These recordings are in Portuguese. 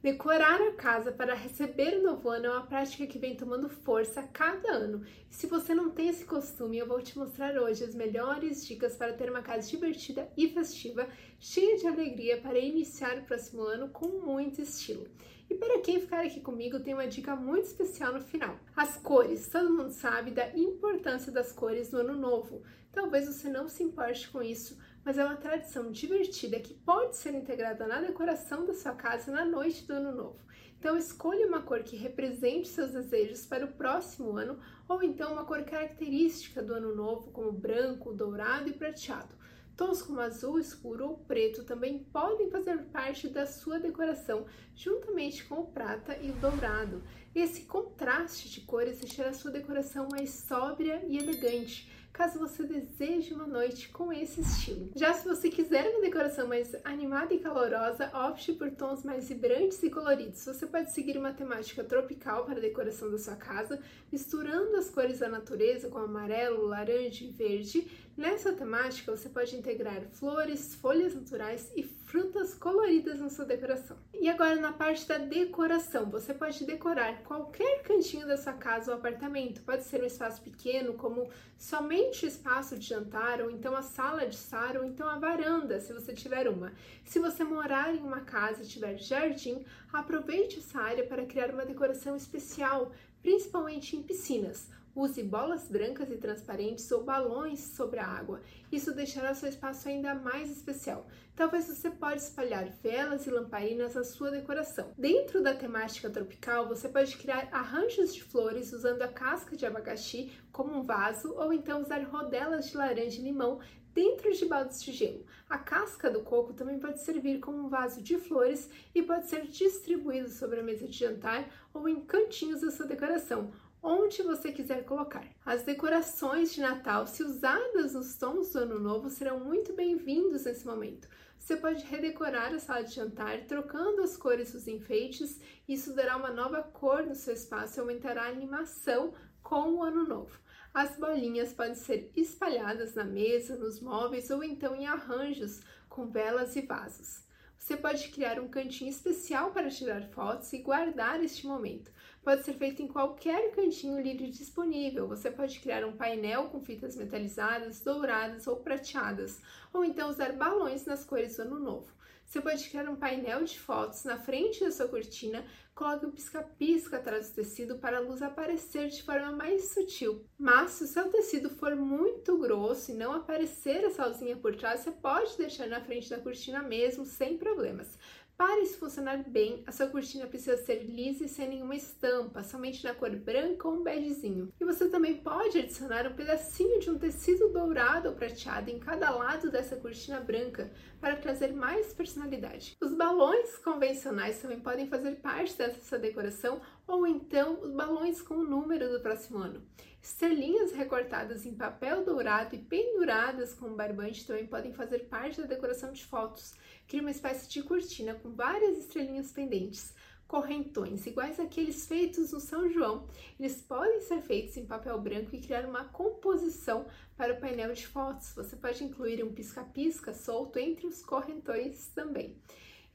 Decorar a casa para receber o novo ano é uma prática que vem tomando força a cada ano. E se você não tem esse costume, eu vou te mostrar hoje as melhores dicas para ter uma casa divertida e festiva, cheia de alegria para iniciar o próximo ano com muito estilo. E para quem ficar aqui comigo, tem uma dica muito especial no final. As cores. Todo mundo sabe da importância das cores no ano novo. Talvez você não se importe com isso, mas é uma tradição divertida que pode ser integrada na decoração da sua casa na noite do ano novo. Então escolha uma cor que represente seus desejos para o próximo ano, ou então uma cor característica do ano novo, como branco, dourado e prateado. Tons como azul escuro ou preto também podem fazer parte da sua decoração, juntamente com o prata e o dourado. Esse contraste de cores deixará sua decoração mais sóbria e elegante caso você deseje uma noite com esse estilo. Já se você quiser uma decoração mais animada e calorosa, opte por tons mais vibrantes e coloridos. Você pode seguir uma temática tropical para a decoração da sua casa, misturando as cores da natureza com amarelo, laranja e verde. Nessa temática, você pode integrar flores, folhas naturais e frutas coloridas na sua decoração. E agora na parte da decoração, você pode decorar qualquer cantinho da sua casa ou apartamento. Pode ser um espaço pequeno, como somente o espaço de jantar, ou então a sala de estar, ou então a varanda, se você tiver uma. Se você morar em uma casa e tiver jardim, aproveite essa área para criar uma decoração especial, principalmente em piscinas. Use bolas brancas e transparentes ou balões sobre a água. Isso deixará seu espaço ainda mais especial. Talvez você pode espalhar velas e lamparinas na sua decoração. Dentro da temática tropical, você pode criar arranjos de flores usando a casca de abacaxi como um vaso ou então usar rodelas de laranja e limão dentro de baldes de gelo. A casca do coco também pode servir como um vaso de flores e pode ser distribuído sobre a mesa de jantar ou em cantinhos da sua decoração onde você quiser colocar. As decorações de Natal, se usadas nos tons do Ano Novo, serão muito bem-vindos nesse momento. Você pode redecorar a sala de jantar trocando as cores dos enfeites, isso dará uma nova cor no seu espaço e aumentará a animação com o Ano Novo. As bolinhas podem ser espalhadas na mesa, nos móveis ou então em arranjos com velas e vasos. Você pode criar um cantinho especial para tirar fotos e guardar este momento. Pode ser feito em qualquer cantinho livre disponível. Você pode criar um painel com fitas metalizadas, douradas ou prateadas, ou então usar balões nas cores do ano novo. Você pode criar um painel de fotos na frente da sua cortina, coloque um pisca-pisca atrás do tecido para a luz aparecer de forma mais sutil. Mas se o seu tecido for muito grosso e não aparecer essa luzinha por trás, você pode deixar na frente da cortina mesmo, sem problemas. Para isso funcionar bem, a sua cortina precisa ser lisa e sem nenhuma estampa, somente na cor branca ou um begezinho. E você também pode adicionar um pedacinho de um tecido dourado ou prateado em cada lado dessa cortina branca para trazer mais personalidade. Os balões convencionais também podem fazer parte dessa decoração ou então os balões com o número do próximo ano. Estrelinhas recortadas em papel dourado e penduradas com barbante também podem fazer parte da decoração de fotos. Cria uma espécie de cortina com várias estrelinhas pendentes. Correntões, iguais àqueles feitos no São João. Eles podem ser feitos em papel branco e criar uma composição para o painel de fotos. Você pode incluir um pisca-pisca solto entre os correntões também.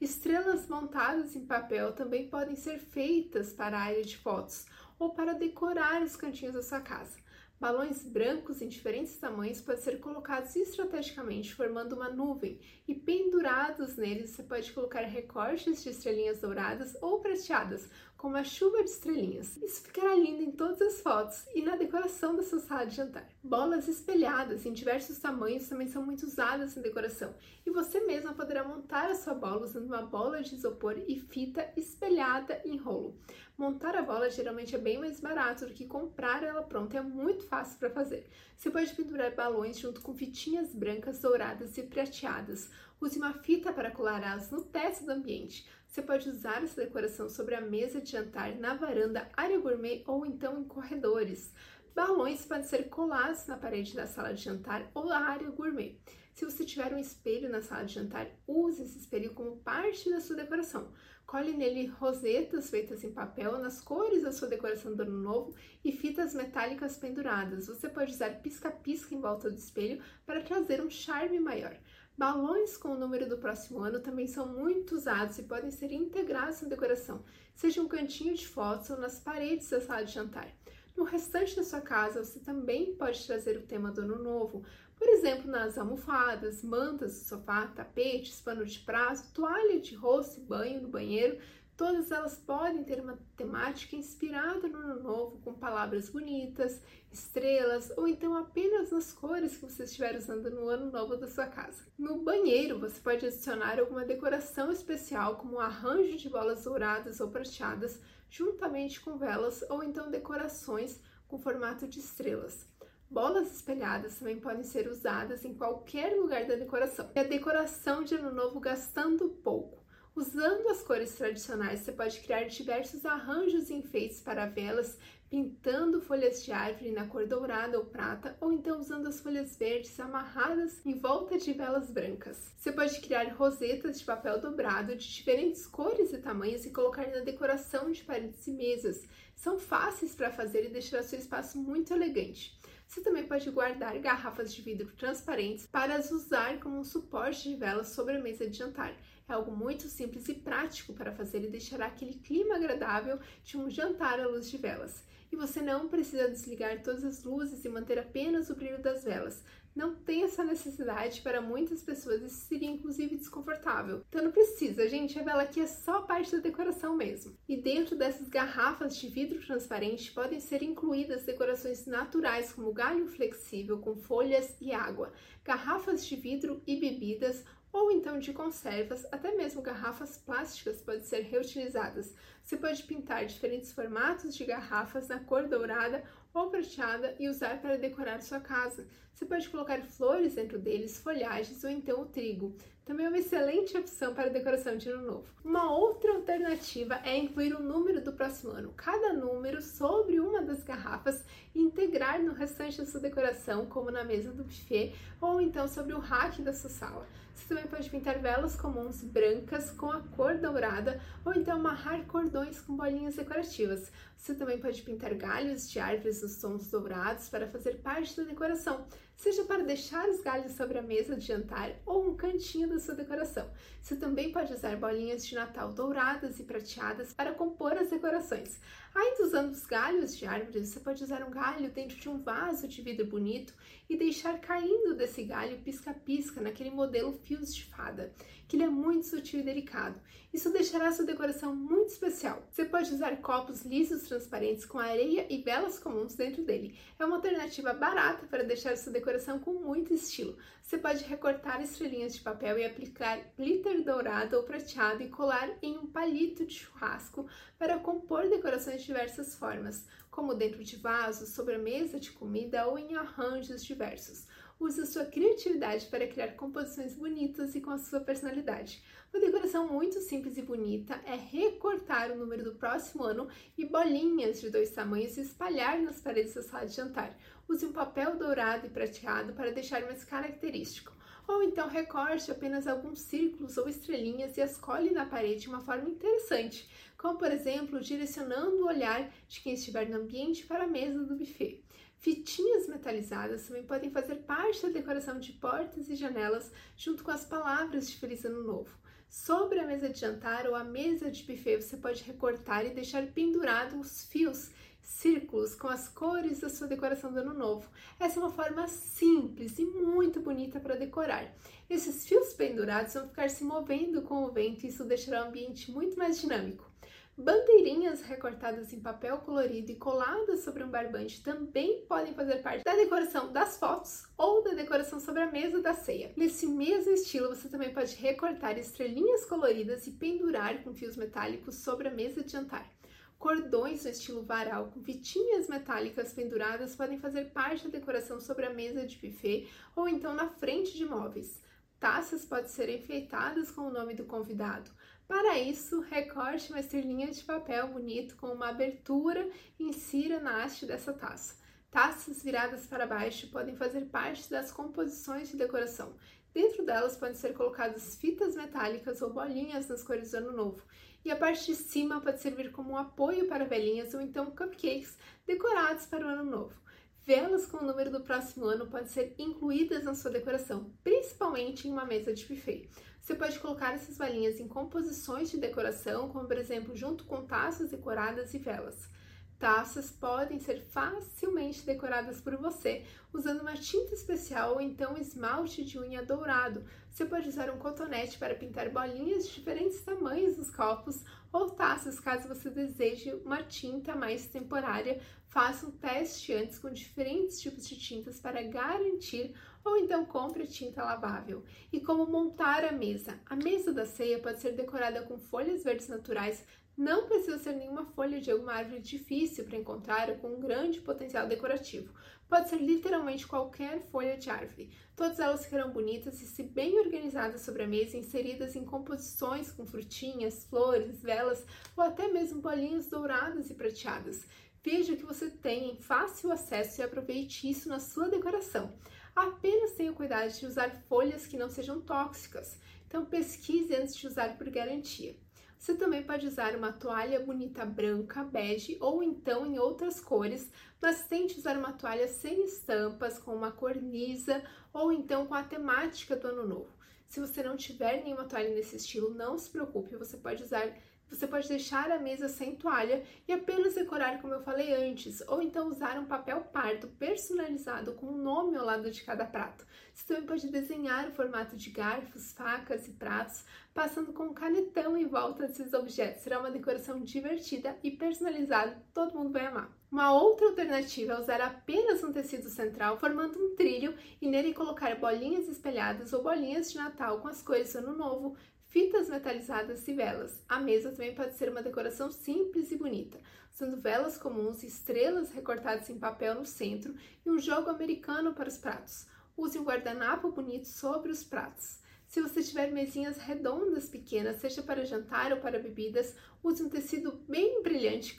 Estrelas montadas em papel também podem ser feitas para a área de fotos ou para decorar os cantinhos da sua casa. Balões brancos em diferentes tamanhos podem ser colocados estrategicamente, formando uma nuvem, e pendurados neles você pode colocar recortes de estrelinhas douradas ou prateadas, com uma chuva de estrelinhas. Isso ficará lindo em todas as fotos e na decoração da sua sala de jantar. Bolas espelhadas em diversos tamanhos também são muito usadas na decoração, e você mesma poderá montar a sua bola usando uma bola de isopor e fita espelhada em rolo. Montar a bola geralmente é bem mais barato do que comprar ela pronta, é muito fácil para fazer. Você pode pendurar balões junto com fitinhas brancas, douradas e prateadas. Use uma fita para colará-las no teto do ambiente. Você pode usar essa decoração sobre a mesa de jantar, na varanda, área gourmet ou então em corredores. Balões podem ser colados na parede da sala de jantar ou da área gourmet. Se você tiver um espelho na sala de jantar, use esse espelho como parte da sua decoração. Cole nele rosetas feitas em papel nas cores da sua decoração do ano novo e fitas metálicas penduradas. Você pode usar pisca-pisca em volta do espelho para trazer um charme maior. Balões com o número do próximo ano também são muito usados e podem ser integrados na decoração, seja um cantinho de fotos ou nas paredes da sala de jantar. No restante da sua casa, você também pode trazer o tema do ano novo, por exemplo, nas almofadas, mantas do sofá, tapetes, pano de prato, toalha de rosto e banho no banheiro, Todas elas podem ter uma temática inspirada no ano novo, com palavras bonitas, estrelas ou então apenas nas cores que você estiver usando no ano novo da sua casa. No banheiro, você pode adicionar alguma decoração especial, como um arranjo de bolas douradas ou prateadas, juntamente com velas ou então decorações com formato de estrelas. Bolas espelhadas também podem ser usadas em qualquer lugar da decoração. E a decoração de ano novo gastando pouco. Usando as cores tradicionais, você pode criar diversos arranjos e enfeites para velas, pintando folhas de árvore na cor dourada ou prata, ou então usando as folhas verdes amarradas em volta de velas brancas. Você pode criar rosetas de papel dobrado de diferentes cores e tamanhos e colocar na decoração de paredes e mesas. São fáceis para fazer e deixar seu espaço muito elegante. Você também pode guardar garrafas de vidro transparentes para as usar como um suporte de velas sobre a mesa de jantar. É algo muito simples e prático para fazer e deixará aquele clima agradável de um jantar à luz de velas. E você não precisa desligar todas as luzes e manter apenas o brilho das velas. Não tem essa necessidade para muitas pessoas, isso seria inclusive desconfortável. Então não precisa, gente, a vela aqui é só parte da decoração mesmo. E dentro dessas garrafas de vidro transparente podem ser incluídas decorações naturais como galho flexível com folhas e água, garrafas de vidro e bebidas ou então de conservas, até mesmo garrafas plásticas podem ser reutilizadas. Você pode pintar diferentes formatos de garrafas na cor dourada ou prateada e usar para decorar sua casa. Você pode colocar flores dentro deles, folhagens ou então o trigo. Também é uma excelente opção para decoração de ano novo. Uma outra alternativa é incluir o número do próximo ano, cada número sobre uma das garrafas e integrar no restante da sua decoração, como na mesa do buffet ou então sobre o rack da sua sala. Você também pode pintar velas comuns brancas com a cor dourada ou então amarrar cordões com bolinhas decorativas. Você também pode pintar galhos de árvores nos tons dourados para fazer parte da decoração, seja para deixar os galhos sobre a mesa de jantar ou um cantinho da sua decoração. Você também pode usar bolinhas de Natal douradas e prateadas para compor as decorações. Ainda usando os galhos de árvores, você pode usar um galho dentro de um vaso de vidro bonito e deixar caindo desse galho pisca-pisca naquele modelo fios de fada, que ele é muito sutil e delicado. Isso deixará sua decoração muito especial. Você pode usar copos lisos transparentes com areia e velas comuns dentro dele. É uma alternativa barata para deixar sua decoração com muito estilo. Você pode recortar estrelinhas de papel e aplicar glitter dourado ou prateado e colar em um palito de churrasco para compor decorações de diversas formas, como dentro de vasos, sobre a mesa de comida ou em arranjos diversos. Use a sua criatividade para criar composições bonitas e com a sua personalidade. Uma decoração muito simples e bonita é recortar o número do próximo ano e bolinhas de dois tamanhos e espalhar nas paredes da sala de jantar. Use um papel dourado e prateado para deixar mais característico ou então recorte apenas alguns círculos ou estrelinhas e as cole na parede de uma forma interessante, como por exemplo direcionando o olhar de quem estiver no ambiente para a mesa do buffet. Fitinhas metalizadas também podem fazer parte da decoração de portas e janelas, junto com as palavras de Feliz Ano Novo. Sobre a mesa de jantar ou a mesa de buffet, você pode recortar e deixar pendurado os fios círculos com as cores da sua decoração do ano novo. Essa é uma forma simples e muito bonita para decorar. Esses fios pendurados vão ficar se movendo com o vento e isso deixará o ambiente muito mais dinâmico. Bandeirinhas recortadas em papel colorido e coladas sobre um barbante também podem fazer parte da decoração das fotos ou da decoração sobre a mesa da ceia. Nesse mesmo estilo, você também pode recortar estrelinhas coloridas e pendurar com fios metálicos sobre a mesa de jantar. Cordões no estilo varal com fitinhas metálicas penduradas podem fazer parte da decoração sobre a mesa de buffet ou então na frente de móveis. Taças podem ser enfeitadas com o nome do convidado. Para isso, recorte uma estrelinha de papel bonito com uma abertura e insira na haste dessa taça. Taças viradas para baixo podem fazer parte das composições de decoração. Dentro delas podem ser colocadas fitas metálicas ou bolinhas nas cores do ano novo e a parte de cima pode servir como um apoio para velhinhas ou então cupcakes decorados para o ano novo. Velas com o número do próximo ano podem ser incluídas na sua decoração, principalmente em uma mesa de buffet. Você pode colocar essas valinhas em composições de decoração, como por exemplo, junto com taças decoradas e velas. Taças podem ser facilmente decoradas por você usando uma tinta especial ou então esmalte de unha dourado. Você pode usar um cotonete para pintar bolinhas de diferentes tamanhos nos copos ou taças, caso você deseje uma tinta mais temporária. Faça um teste antes com diferentes tipos de tintas para garantir ou então compre tinta lavável. E como montar a mesa? A mesa da ceia pode ser decorada com folhas verdes naturais não precisa ser nenhuma folha de alguma árvore difícil para encontrar ou com um grande potencial decorativo. Pode ser literalmente qualquer folha de árvore. Todas elas ficarão bonitas e, se bem organizadas sobre a mesa, inseridas em composições com frutinhas, flores, velas ou até mesmo bolinhas douradas e prateadas. Veja que você tem fácil acesso e aproveite isso na sua decoração. Apenas tenha cuidado de usar folhas que não sejam tóxicas. Então pesquise antes de usar por garantia. Você também pode usar uma toalha bonita branca, bege ou então em outras cores, mas tente usar uma toalha sem estampas, com uma cor lisa ou então com a temática do ano novo. Se você não tiver nenhuma toalha nesse estilo, não se preocupe, você pode usar você pode deixar a mesa sem toalha e apenas decorar como eu falei antes, ou então usar um papel pardo personalizado com o um nome ao lado de cada prato. Você também pode desenhar o formato de garfos, facas e pratos, passando com um canetão em volta desses objetos. Será uma decoração divertida e personalizada, todo mundo vai amar. Uma outra alternativa é usar apenas um tecido central, formando um trilho e nele colocar bolinhas espelhadas ou bolinhas de Natal com as cores do Ano Novo, fitas metalizadas e velas. A mesa também pode ser uma decoração simples e bonita, usando velas comuns, estrelas recortadas em papel no centro e um jogo americano para os pratos. Use um guardanapo bonito sobre os pratos. Se você tiver mesinhas redondas pequenas, seja para jantar ou para bebidas, use um tecido bem brilhante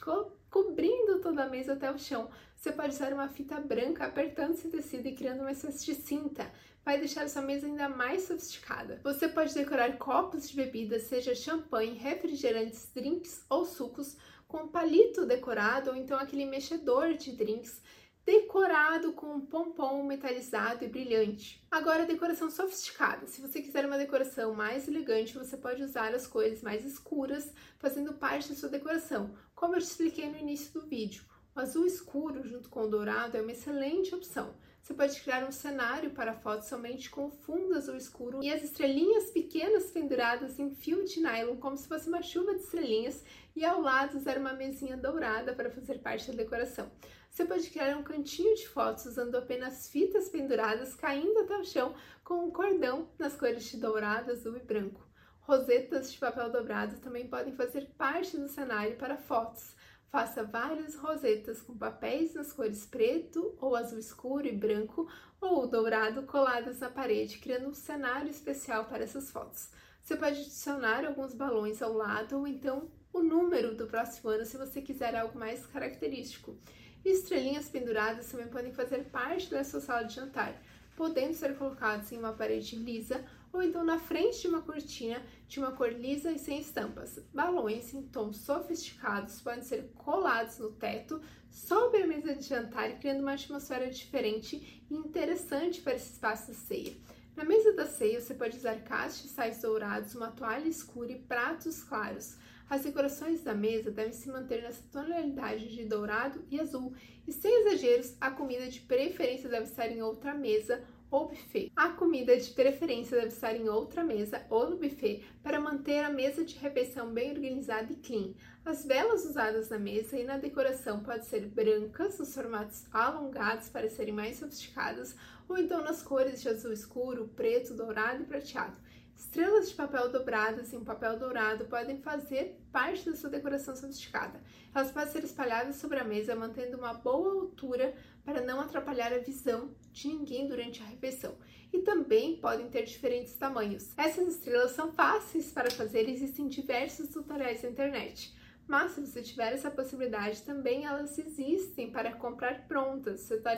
cobrindo toda a mesa até o chão. Você pode usar uma fita branca apertando esse tecido e criando uma espécie de cinta vai deixar sua mesa ainda mais sofisticada. Você pode decorar copos de bebidas, seja champanhe, refrigerantes, drinks ou sucos, com palito decorado ou então aquele mexedor de drinks decorado com um pompom metalizado e brilhante. Agora, decoração sofisticada. Se você quiser uma decoração mais elegante, você pode usar as cores mais escuras, fazendo parte da sua decoração, como eu te expliquei no início do vídeo. O azul escuro junto com o dourado é uma excelente opção. Você pode criar um cenário para foto somente com o fundo azul escuro e as estrelinhas pequenas penduradas em fio de nylon, como se fosse uma chuva de estrelinhas, e ao lado usar uma mesinha dourada para fazer parte da decoração. Você pode criar um cantinho de fotos usando apenas fitas penduradas caindo até o chão com um cordão nas cores de dourado, azul e branco. Rosetas de papel dobrado também podem fazer parte do cenário para fotos. Faça várias rosetas com papéis nas cores preto ou azul escuro e branco ou dourado coladas na parede, criando um cenário especial para essas fotos. Você pode adicionar alguns balões ao lado ou então o número do próximo ano se você quiser algo mais característico. Estrelinhas penduradas também podem fazer parte da sua sala de jantar, podendo ser colocados em uma parede lisa ou então na frente de uma cortina de uma cor lisa e sem estampas. Balões em tons sofisticados podem ser colados no teto, sobre a mesa de jantar, criando uma atmosfera diferente e interessante para esse espaço de ceia. Na mesa da ceia, você pode usar castiçais dourados, uma toalha escura e pratos claros. As decorações da mesa devem se manter nessa tonalidade de dourado e azul, e sem exageros, a comida de preferência deve estar em outra mesa ou buffet. A comida de preferência deve estar em outra mesa ou no buffet para manter a mesa de refeição bem organizada e clean. As velas usadas na mesa e na decoração podem ser brancas, nos formatos alongados para serem mais sofisticadas, ou então nas cores de azul escuro, preto, dourado e prateado. Estrelas de papel dobradas em papel dourado podem fazer parte da sua decoração sofisticada. Elas podem ser espalhadas sobre a mesa, mantendo uma boa altura para não atrapalhar a visão de ninguém durante a refeição. E também podem ter diferentes tamanhos. Essas estrelas são fáceis para fazer e existem diversos tutoriais na internet. Mas se você tiver essa possibilidade, também elas existem para comprar prontas. Você tá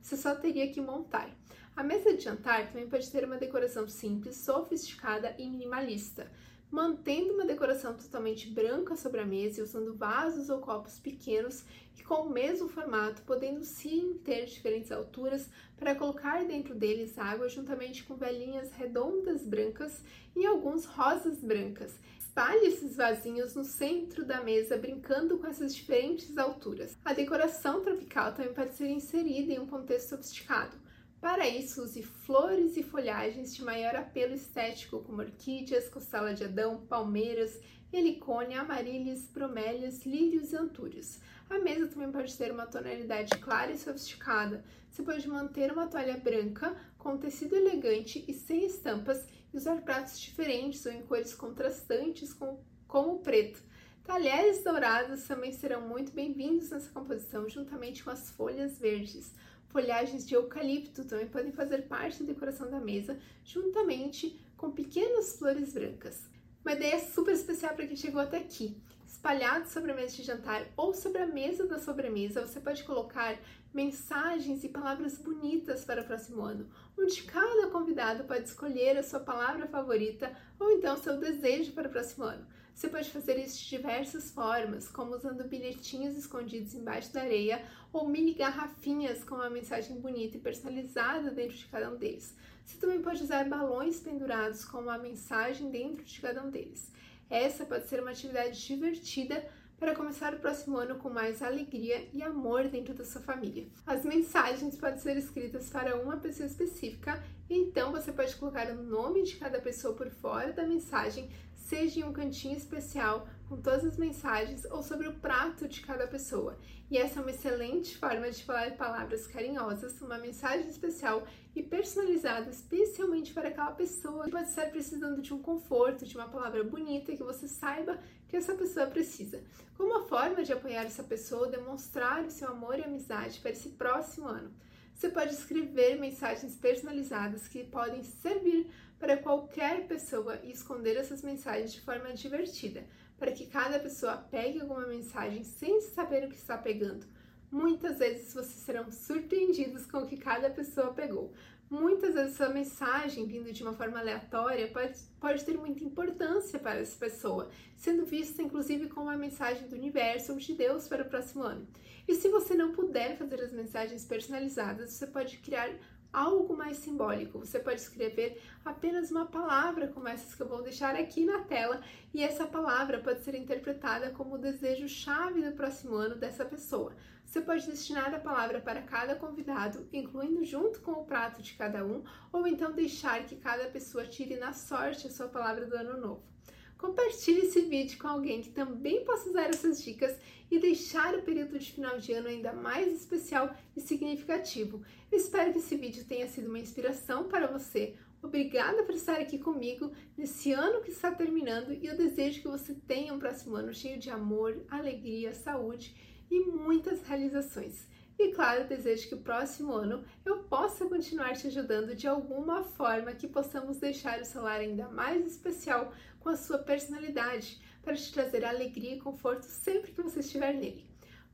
você só teria que montar. A mesa de jantar também pode ter uma decoração simples, sofisticada e minimalista. mantendo uma decoração totalmente branca sobre a mesa e usando vasos ou copos pequenos que com o mesmo formato, podendo sim ter diferentes alturas para colocar dentro deles água juntamente com velinhas redondas brancas e alguns rosas brancas. Espalhe esses vasinhos no centro da mesa, brincando com essas diferentes alturas. A decoração tropical também pode ser inserida em um contexto sofisticado. Para isso, use flores e folhagens de maior apelo estético, como orquídeas, costela de Adão, palmeiras, helicônia, amarílis, bromélias, lírios e antúrios. A mesa também pode ter uma tonalidade clara e sofisticada. Você pode manter uma toalha branca com tecido elegante e sem estampas usar pratos diferentes ou em cores contrastantes, como o preto. Talheres dourados também serão muito bem-vindos nessa composição, juntamente com as folhas verdes. Folhagens de eucalipto também podem fazer parte da decoração da mesa, juntamente com pequenas flores brancas. Uma ideia super especial para quem chegou até aqui. Espalhado sobre a mesa de jantar ou sobre a mesa da sobremesa, você pode colocar mensagens e palavras bonitas para o próximo ano, onde cada convidado pode escolher a sua palavra favorita ou então seu desejo para o próximo ano. Você pode fazer isso de diversas formas, como usando bilhetinhos escondidos embaixo da areia ou mini garrafinhas com uma mensagem bonita e personalizada dentro de cada um deles. Você também pode usar balões pendurados com uma mensagem dentro de cada um deles. Essa pode ser uma atividade divertida para começar o próximo ano com mais alegria e amor dentro da sua família. As mensagens podem ser escritas para uma pessoa específica, então você pode colocar o nome de cada pessoa por fora da mensagem seja em um cantinho especial com todas as mensagens ou sobre o prato de cada pessoa. E essa é uma excelente forma de falar palavras carinhosas, uma mensagem especial e personalizada especialmente para aquela pessoa que pode estar precisando de um conforto, de uma palavra bonita que você saiba que essa pessoa precisa. Como uma forma de apoiar essa pessoa, demonstrar o seu amor e amizade para esse próximo ano. Você pode escrever mensagens personalizadas que podem servir para qualquer pessoa e esconder essas mensagens de forma divertida, para que cada pessoa pegue alguma mensagem sem saber o que está pegando. Muitas vezes vocês serão surpreendidos com o que cada pessoa pegou. Muitas vezes sua mensagem vindo de uma forma aleatória pode, pode ter muita importância para essa pessoa, sendo vista inclusive como uma mensagem do universo ou de Deus para o próximo ano. E se você não puder fazer as mensagens personalizadas, você pode criar algo mais simbólico. Você pode escrever apenas uma palavra como essas que eu vou deixar aqui na tela, e essa palavra pode ser interpretada como o desejo-chave do próximo ano dessa pessoa. Você pode destinar a palavra para cada convidado, incluindo junto com o prato de cada um, ou então deixar que cada pessoa tire na sorte a sua palavra do ano novo. Compartilhe esse vídeo com alguém que também possa usar essas dicas e deixar o período de final de ano ainda mais especial e significativo. Eu espero que esse vídeo tenha sido uma inspiração para você. Obrigada por estar aqui comigo nesse ano que está terminando e eu desejo que você tenha um próximo ano cheio de amor, alegria, saúde e muitas realizações. E claro, desejo que o próximo ano eu possa continuar te ajudando de alguma forma que possamos deixar o celular ainda mais especial com a sua personalidade, para te trazer alegria e conforto sempre que você estiver nele.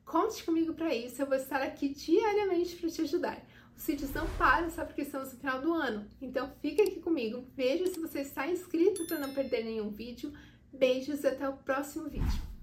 Conte comigo para isso, eu vou estar aqui diariamente para te ajudar. Os vídeos não param só porque estamos no final do ano, então fica aqui comigo, veja se você está inscrito para não perder nenhum vídeo. Beijos e até o próximo vídeo.